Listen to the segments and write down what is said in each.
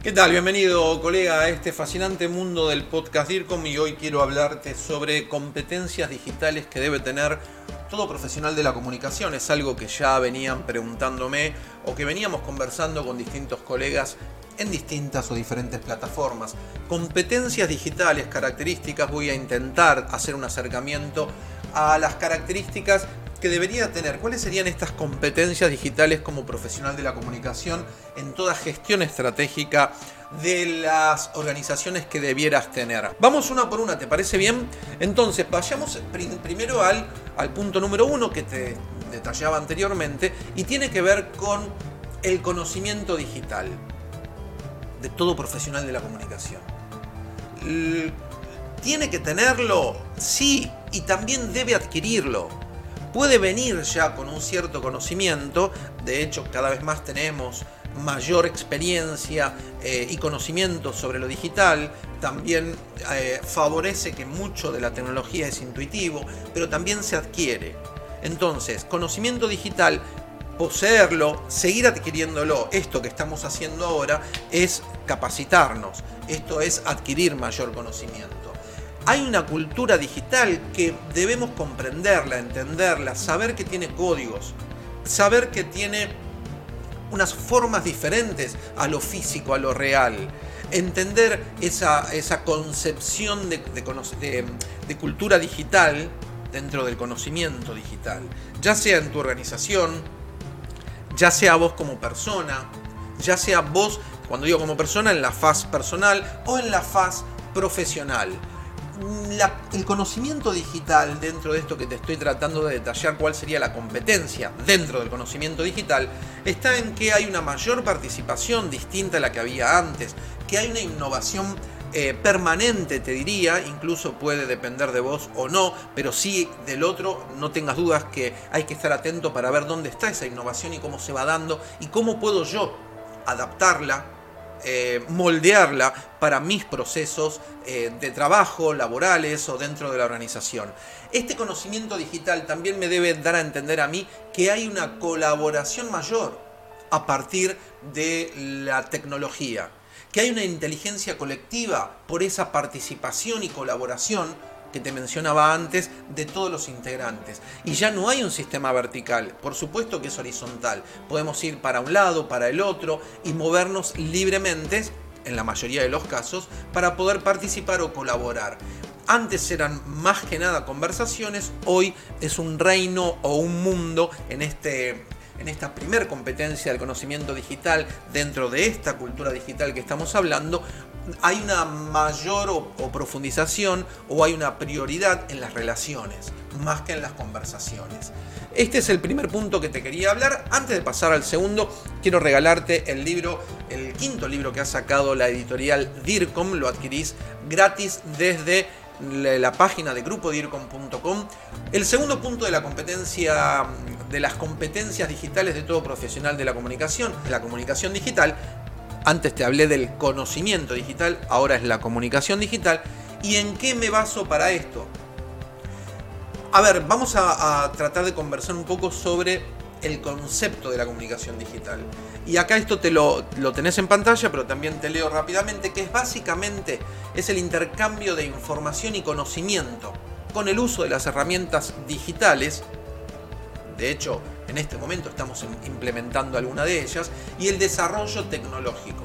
¿Qué tal? Bienvenido, colega, a este fascinante mundo del podcast DIRCOM y hoy quiero hablarte sobre competencias digitales que debe tener todo profesional de la comunicación. Es algo que ya venían preguntándome o que veníamos conversando con distintos colegas en distintas o diferentes plataformas. Competencias digitales, características, voy a intentar hacer un acercamiento a las características que debería tener? ¿Cuáles serían estas competencias digitales como profesional de la comunicación en toda gestión estratégica de las organizaciones que debieras tener? Vamos una por una, ¿te parece bien? Entonces, vayamos primero al, al punto número uno que te detallaba anteriormente y tiene que ver con el conocimiento digital de todo profesional de la comunicación. ¿Tiene que tenerlo? Sí, y también debe adquirirlo puede venir ya con un cierto conocimiento, de hecho cada vez más tenemos mayor experiencia eh, y conocimiento sobre lo digital, también eh, favorece que mucho de la tecnología es intuitivo, pero también se adquiere. Entonces, conocimiento digital, poseerlo, seguir adquiriéndolo, esto que estamos haciendo ahora es capacitarnos, esto es adquirir mayor conocimiento hay una cultura digital que debemos comprenderla, entenderla, saber que tiene códigos, saber que tiene unas formas diferentes a lo físico, a lo real. Entender esa, esa concepción de, de cultura digital dentro del conocimiento digital, ya sea en tu organización, ya sea vos como persona, ya sea vos, cuando digo como persona, en la faz personal o en la faz profesional el conocimiento digital, dentro de esto que te estoy tratando de detallar cuál sería la competencia dentro del conocimiento digital, está en que hay una mayor participación distinta a la que había antes, que hay una innovación eh, permanente, te diría, incluso puede depender de vos o no, pero sí del otro, no tengas dudas que hay que estar atento para ver dónde está esa innovación y cómo se va dando y cómo puedo yo adaptarla eh, moldearla para mis procesos eh, de trabajo, laborales o dentro de la organización. Este conocimiento digital también me debe dar a entender a mí que hay una colaboración mayor a partir de la tecnología, que hay una inteligencia colectiva por esa participación y colaboración que te mencionaba antes de todos los integrantes. Y ya no hay un sistema vertical, por supuesto que es horizontal. Podemos ir para un lado, para el otro y movernos libremente, en la mayoría de los casos, para poder participar o colaborar. Antes eran más que nada conversaciones, hoy es un reino o un mundo en este en esta primer competencia del conocimiento digital dentro de esta cultura digital que estamos hablando, hay una mayor o, profundización o hay una prioridad en las relaciones, más que en las conversaciones. Este es el primer punto que te quería hablar. Antes de pasar al segundo, quiero regalarte el libro, el quinto libro que ha sacado la editorial DIRCOM. Lo adquirís gratis desde la página de grupodircom.com. El segundo punto de la competencia de las competencias digitales de todo profesional de la comunicación, la comunicación digital, antes te hablé del conocimiento digital, ahora es la comunicación digital. ¿Y en qué me baso para esto? A ver, vamos a, tratar de conversar un poco sobre el concepto de la comunicación digital. Y acá esto te lo, lo, tenés en pantalla, pero también te leo rápidamente, que es básicamente es el intercambio de información y conocimiento con el uso de las herramientas digitales. De hecho, en este momento estamos implementando alguna de ellas, y el desarrollo tecnológico.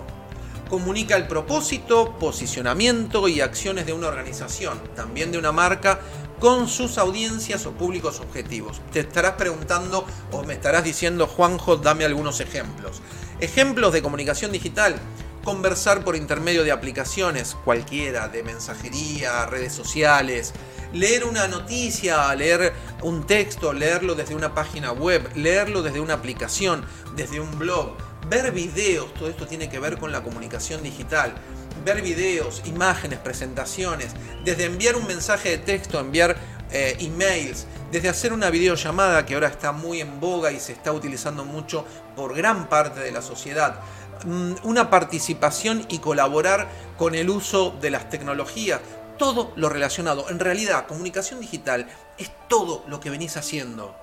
Comunica el propósito, posicionamiento y acciones de una organización, también de una marca, con sus audiencias o públicos objetivos. Te estarás preguntando o me estarás diciendo, Juanjo, dame algunos ejemplos. Ejemplos de comunicación digital. Conversar por intermedio de aplicaciones, cualquiera, de mensajería, redes sociales, leer una noticia, leer un texto, leerlo desde una página web, leerlo desde una aplicación, desde un blog, ver videos, todo esto tiene que ver con la comunicación digital. Ver videos, imágenes, presentaciones, desde enviar un mensaje de texto, enviar eh, emails, desde hacer una videollamada que ahora está muy en boga y se está utilizando mucho por gran parte de la sociedad, mm, una participación y colaborar con el uso de las tecnologías, todo lo relacionado. En realidad, comunicación digital es todo lo que venís haciendo.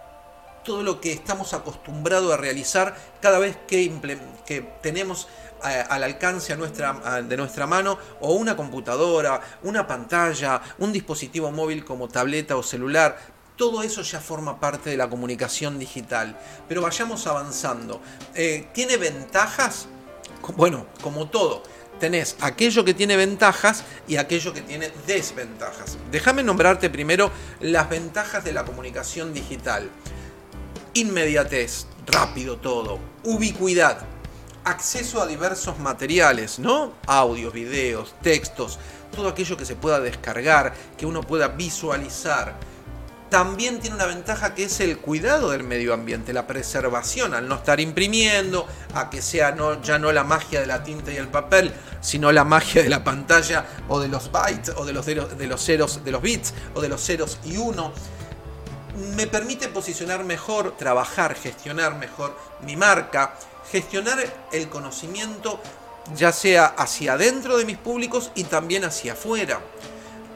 todo lo que estamos acostumbrados a realizar cada vez que, tenemos eh, al alcance a nuestra, de nuestra mano o una computadora, una pantalla, un dispositivo móvil como tableta o celular. Todo eso ya forma parte de la comunicación digital. Pero vayamos avanzando. Eh, ¿Tiene ventajas? Bueno, como todo, tenés aquello que tiene ventajas y aquello que tiene desventajas. Déjame nombrarte primero las ventajas de la comunicación digital. Inmediatez, rápido todo, ubicuidad, acceso a diversos materiales, ¿no? Audios, videos, textos, todo aquello que se pueda descargar, que uno pueda visualizar. También tiene una ventaja que es el cuidado del medio ambiente, la preservación, al no estar imprimiendo, a que sea ya no la magia de la tinta y el papel, sino la magia de la pantalla o de los bytes o de los, de los ceros, de los bits o de los ceros y uno me permite posicionar mejor, trabajar, gestionar mejor mi marca, gestionar el conocimiento ya sea hacia adentro de mis públicos y también hacia afuera.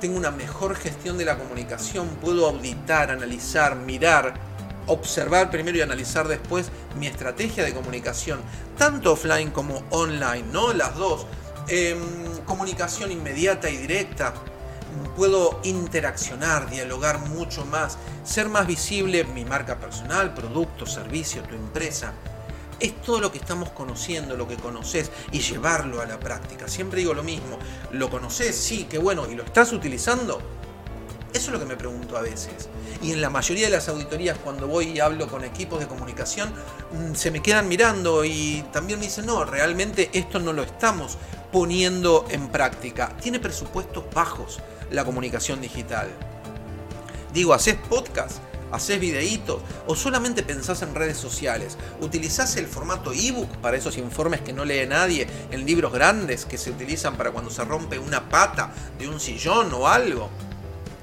Tengo una mejor gestión de la comunicación, puedo auditar, analizar, mirar, observar primero y analizar después mi estrategia de comunicación, tanto offline como online, ¿no? Las dos. Em, comunicación inmediata y directa. Puedo interaccionar, dialogar mucho más, ser más visible mi marca personal, producto, servicio, tu empresa es todo lo que estamos conociendo, lo que conoces y llevarlo a la práctica. Siempre digo lo mismo, ¿lo conoces? Sí, qué bueno, ¿y lo estás utilizando? Eso es lo que me pregunto a veces. Y en la mayoría de las auditorías, cuando voy y hablo con equipos de comunicación, mm, se me quedan mirando y también me dicen, no, realmente esto no lo estamos poniendo en práctica. Tiene presupuestos bajos la comunicación digital. Digo, ¿haces podcast? ¿Haces videitos? ¿O solamente pensás en redes sociales? ¿Utilizás el formato ebook para esos informes que no lee nadie? ¿En libros grandes que se utilizan para cuando se rompe una pata de un sillón o algo?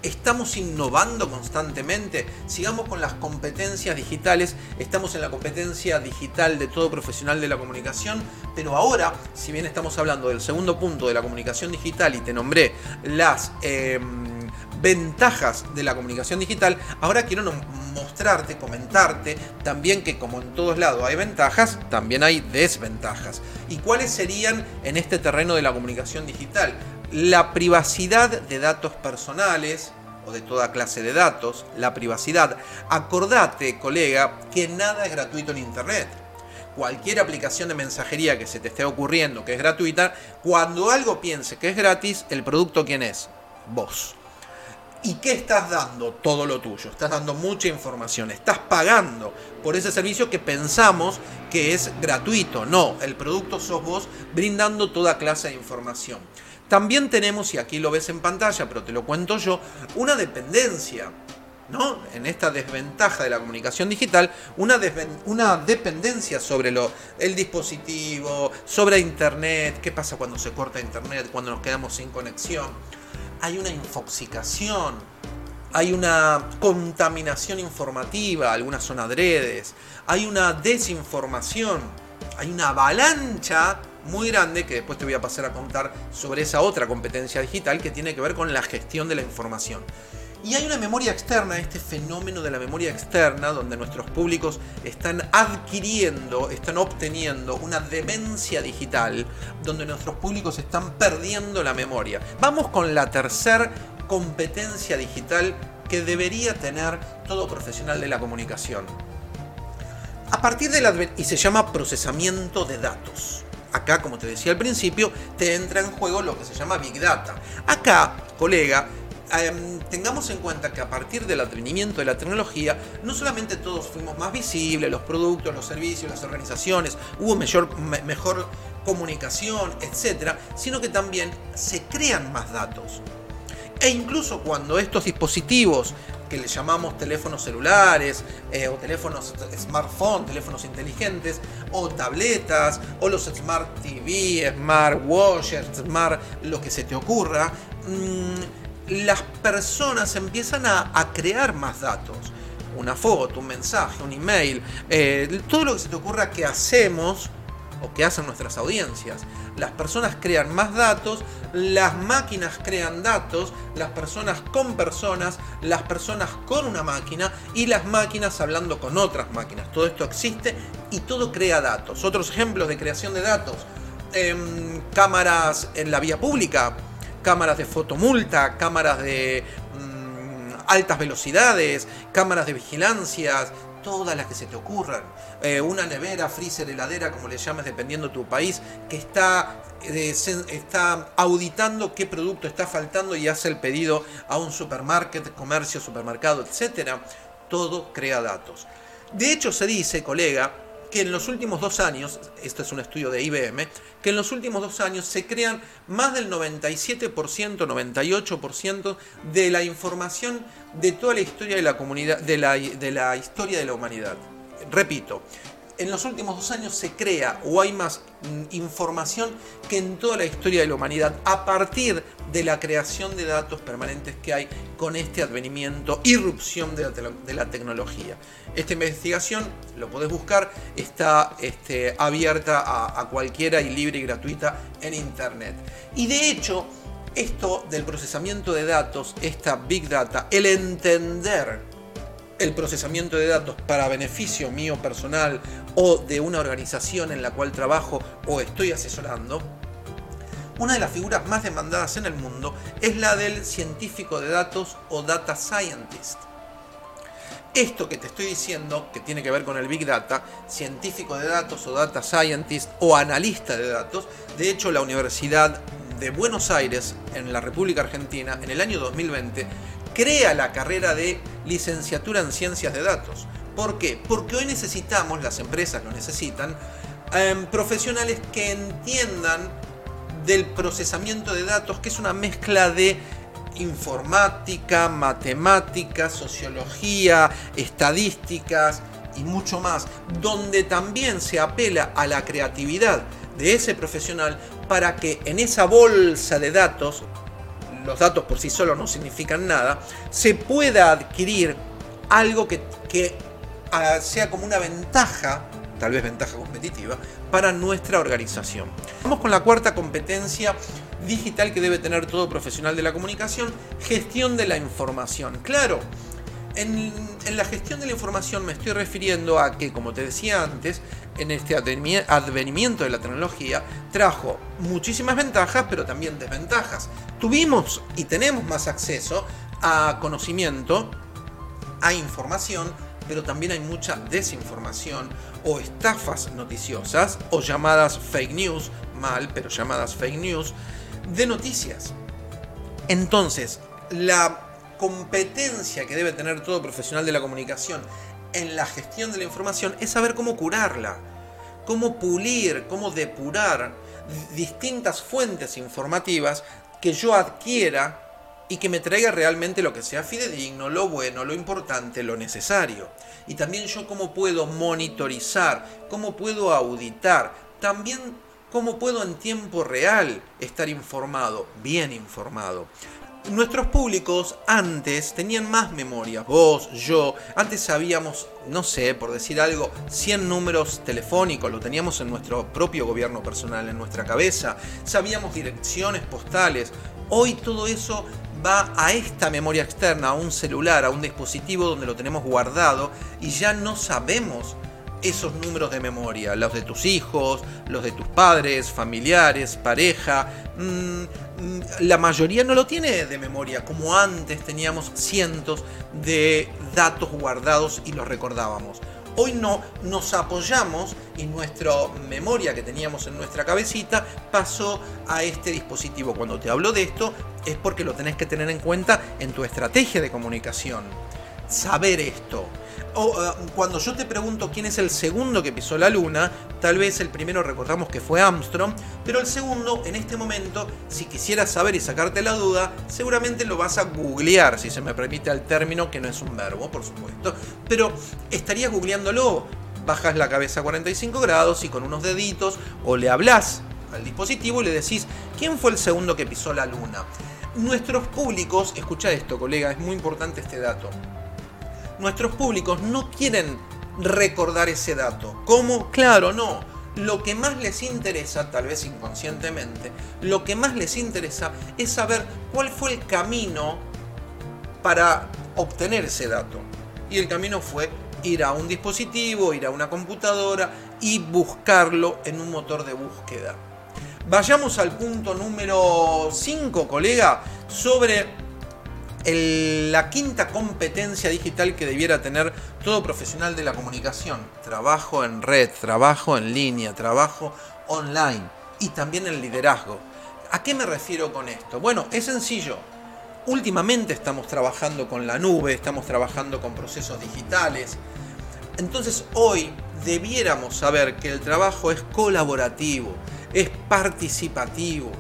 Estamos innovando constantemente. Sigamos con las competencias digitales. Estamos en la competencia digital de todo profesional de la comunicación. Pero ahora, si bien estamos hablando del segundo punto de la comunicación digital y te nombré las... Em, ventajas de la comunicación digital, ahora quiero mostrarte, comentarte también que como en todos lados hay ventajas, también hay desventajas. ¿Y cuáles serían en este terreno de la comunicación digital? La privacidad de datos personales, o de toda clase de datos, la privacidad. Acordate, colega, que nada es gratuito en Internet. Cualquier aplicación de mensajería que se te esté ocurriendo que es gratuita, cuando algo piense que es gratis, el producto quién es? Vos. ¿Y qué estás dando? Todo lo tuyo. Estás dando mucha información. Estás pagando por ese servicio que pensamos que es gratuito. No, el producto sos vos brindando toda clase de información. También tenemos, y aquí lo ves en pantalla, pero te lo cuento yo, una dependencia. ¿no? En esta desventaja de la comunicación digital, una, una dependencia sobre lo, el dispositivo, sobre Internet, qué pasa cuando se corta Internet, cuando nos quedamos sin conexión hay una infoxicación, hay una contaminación informativa, algunas son adredes, hay una desinformación, hay una avalancha muy grande que después te voy a pasar a contar sobre esa otra competencia digital que tiene que ver con la gestión de la información. Y hay una memoria externa, este fenómeno de la memoria externa, donde nuestros públicos están adquiriendo, están obteniendo una demencia digital, donde nuestros públicos están perdiendo la memoria. Vamos con la tercera competencia digital que debería tener todo profesional de la comunicación. A partir de la... y se llama procesamiento de datos. Acá, como te decía al principio, te entra en juego lo que se llama Big Data. Acá, colega, Em, tengamos en cuenta que a partir del advenimiento de la tecnología, no solamente todos fuimos más visibles, los productos, los servicios, las organizaciones, hubo mejor, mejor comunicación, etcétera, sino que también se crean más datos. E incluso cuando estos dispositivos que le llamamos teléfonos celulares eh, o teléfonos smartphone, teléfonos inteligentes o tabletas o los smart TV, smart washers, smart lo que se te ocurra, mmm, las personas empiezan a, crear más datos. Una foto, un mensaje, un email, eh, todo lo que se te ocurra que hacemos o que hacen nuestras audiencias. Las personas crean más datos, las máquinas crean datos, las personas con personas, las personas con una máquina y las máquinas hablando con otras máquinas. Todo esto existe y todo crea datos. Otros ejemplos de creación de datos. Em, cámaras en la vía pública, cámaras de fotomulta, cámaras de mm, altas velocidades, cámaras de vigilancia, todas las que se te ocurran. Eh, una nevera, freezer, heladera, como le llames dependiendo de tu país, que está, eh, está auditando qué producto está faltando y hace el pedido a un supermarket, comercio, supermercado, etc. Todo crea datos. De hecho, se dice, colega, que en los últimos dos años, esto es un estudio de IBM, que en los últimos dos años se crean más del 97%, 98% de la información de toda la historia de la comunidad, de la, de la historia de la humanidad. Repito, en los últimos dos años se crea o hay más mm, información que en toda la historia de la humanidad a partir de la creación de datos permanentes que hay con este advenimiento, irrupción de la, tecnología. Esta investigación, lo podés buscar, está este, abierta a, a cualquiera y libre y gratuita en Internet. Y de hecho, esto del procesamiento de datos, esta Big Data, el entender el procesamiento de datos para beneficio mío personal o de una organización en la cual trabajo o estoy asesorando, una de las figuras más demandadas en el mundo es la del científico de datos o data scientist. Esto que te estoy diciendo, que tiene que ver con el Big Data, científico de datos o data scientist o analista de datos, de hecho la Universidad de Buenos Aires, en la República Argentina, en el año 2020, crea la carrera de licenciatura en ciencias de datos. ¿Por qué? Porque hoy necesitamos, las empresas lo necesitan, em, profesionales que entiendan del procesamiento de datos, que es una mezcla de informática, matemática, sociología, estadísticas y mucho más, donde también se apela a la creatividad de ese profesional para que en esa bolsa de datos los datos por sí solos no significan nada, se pueda adquirir algo que, ah, sea como una ventaja, tal vez ventaja competitiva, para nuestra organización. Vamos con la cuarta competencia digital que debe tener todo profesional de la comunicación, gestión de la información. Claro, en, la gestión de la información me estoy refiriendo a que, como te decía antes, en este advenimiento de la tecnología trajo muchísimas ventajas, pero también desventajas. Tuvimos y tenemos más acceso a conocimiento, a información, pero también hay mucha desinformación o estafas noticiosas o llamadas fake news, mal, pero llamadas fake news, de noticias. Entonces, la competencia que debe tener todo profesional de la comunicación en la gestión de la información es saber cómo curarla, cómo pulir, cómo depurar distintas fuentes informativas que yo adquiera y que me traiga realmente lo que sea fidedigno, lo bueno, lo importante, lo necesario. Y también yo cómo puedo monitorizar, cómo puedo auditar, también cómo puedo en tiempo real estar informado, bien informado nuestros públicos antes tenían más memoria, vos, yo, antes sabíamos, no sé, por decir algo, 100 números telefónicos, lo teníamos en nuestro propio gobierno personal, en nuestra cabeza, sabíamos direcciones postales, hoy todo eso va a esta memoria externa, a un celular, a un dispositivo donde lo tenemos guardado y ya no sabemos esos números de memoria, los de tus hijos, los de tus padres, familiares, pareja. Mm, mm, la mayoría no lo tiene de memoria, como antes teníamos cientos de datos guardados y los recordábamos. Hoy no nos apoyamos y nuestra memoria que teníamos en nuestra cabecita pasó a este dispositivo. Cuando te hablo de esto es porque lo tenés que tener en cuenta en tu estrategia de comunicación. Saber esto, o, eh, cuando yo te pregunto quién es el segundo que pisó la luna, tal vez el primero recordamos que fue Armstrong, pero el segundo, en este momento, si quisieras saber y sacarte la duda, seguramente lo vas a googlear, si se me permite el término, que no es un verbo, por supuesto, pero estarías googleándolo, bajas la cabeza a 45 grados y con unos deditos, o le hablas al dispositivo y le decís, ¿quién fue el segundo que pisó la luna? Nuestros públicos, escucha esto, colega, es muy importante este dato nuestros públicos no quieren recordar ese dato. ¿Cómo? Claro, no. lo que más les interesa, tal vez inconscientemente, lo que más les interesa es saber cuál fue el camino para obtener ese dato. Y el camino fue ir a un dispositivo, ir a una computadora y buscarlo en un motor de búsqueda. Vayamos al punto número 5, colega, sobre la quinta competencia digital que debiera tener todo profesional de la comunicación. Trabajo en red, trabajo en línea, trabajo online y también el liderazgo. ¿A qué me refiero con esto? Bueno, es sencillo. Últimamente estamos trabajando con la nube, estamos trabajando con procesos digitales. Entonces hoy debiéramos saber que el trabajo es colaborativo, es participativo,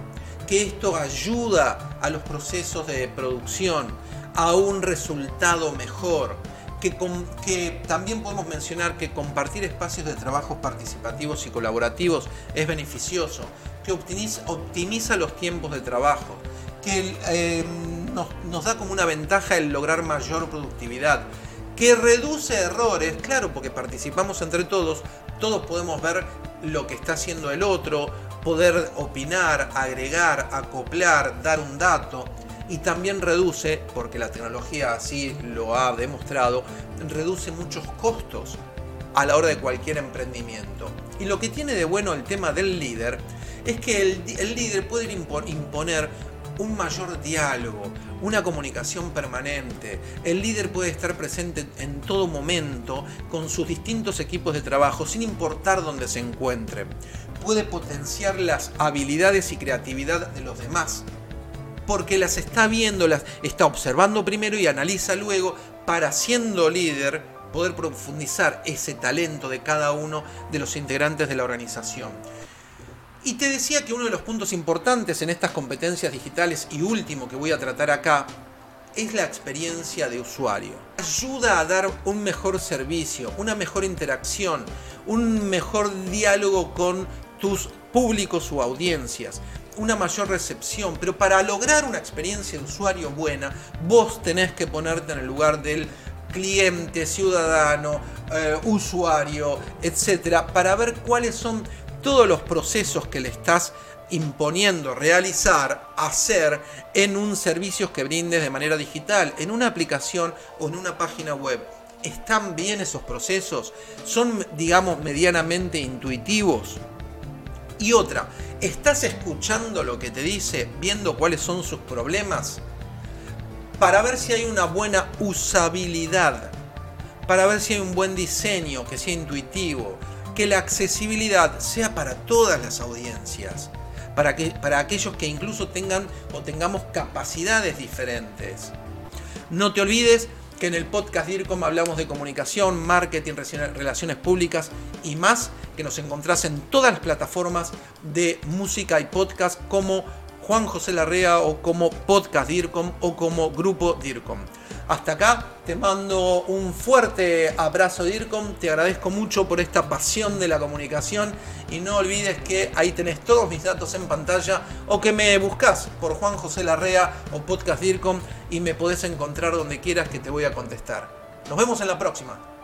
que esto ayuda a los procesos de producción, a un resultado mejor, que, que, también podemos mencionar que compartir espacios de trabajo participativos y colaborativos es beneficioso, que optimiza, optimiza los tiempos de trabajo, que eh, nos, nos da como una ventaja el lograr mayor productividad, que reduce errores, claro, porque participamos entre todos, todos podemos ver lo que está haciendo el otro, poder opinar, agregar, acoplar, dar un dato y también reduce, porque la tecnología así lo ha demostrado, reduce muchos costos a la hora de cualquier emprendimiento. Y lo que tiene de bueno el tema del líder es que el, el líder puede imponer un mayor diálogo, una comunicación permanente. El líder puede estar presente en todo momento con sus distintos equipos de trabajo, sin importar dónde se encuentren. Puede potenciar las habilidades y creatividad de los demás, porque las está viendo, las está observando primero y analiza luego para siendo líder poder profundizar ese talento de cada uno de los integrantes de la organización. Y te decía que uno de los puntos importantes en estas competencias digitales y último que voy a tratar acá es la experiencia de usuario. Ayuda a dar un mejor servicio, una mejor interacción, un mejor diálogo con tus públicos o audiencias, una mayor recepción. Pero para lograr una experiencia de usuario buena, vos tenés que ponerte en el lugar del cliente, ciudadano, eh, usuario, etcétera, para ver cuáles son todos los procesos que le estás imponiendo realizar, hacer en un servicio que brindes de manera digital, en una aplicación o en una página web. ¿Están bien esos procesos? ¿Son, digamos, medianamente intuitivos? Y otra, ¿estás escuchando lo que te dice, viendo cuáles son sus problemas? Para ver si hay una buena usabilidad, para ver si hay un buen diseño, que sea intuitivo, que la accesibilidad sea para todas las audiencias, para, que, para aquellos que incluso tengan o tengamos capacidades diferentes. No te olvides que en el podcast DIRCOM hablamos de comunicación, marketing, relaciones públicas y más, nos encontrás en todas las plataformas de música y podcast como Juan José Larrea o como Podcast DIRCOM o como Grupo DIRCOM. Hasta acá te mando un fuerte abrazo DIRCOM, te agradezco mucho por esta pasión de la comunicación y no olvides que ahí tenés todos mis datos en pantalla o que me buscas por Juan José Larrea o Podcast DIRCOM y me podés encontrar donde quieras que te voy a contestar. Nos vemos en la próxima.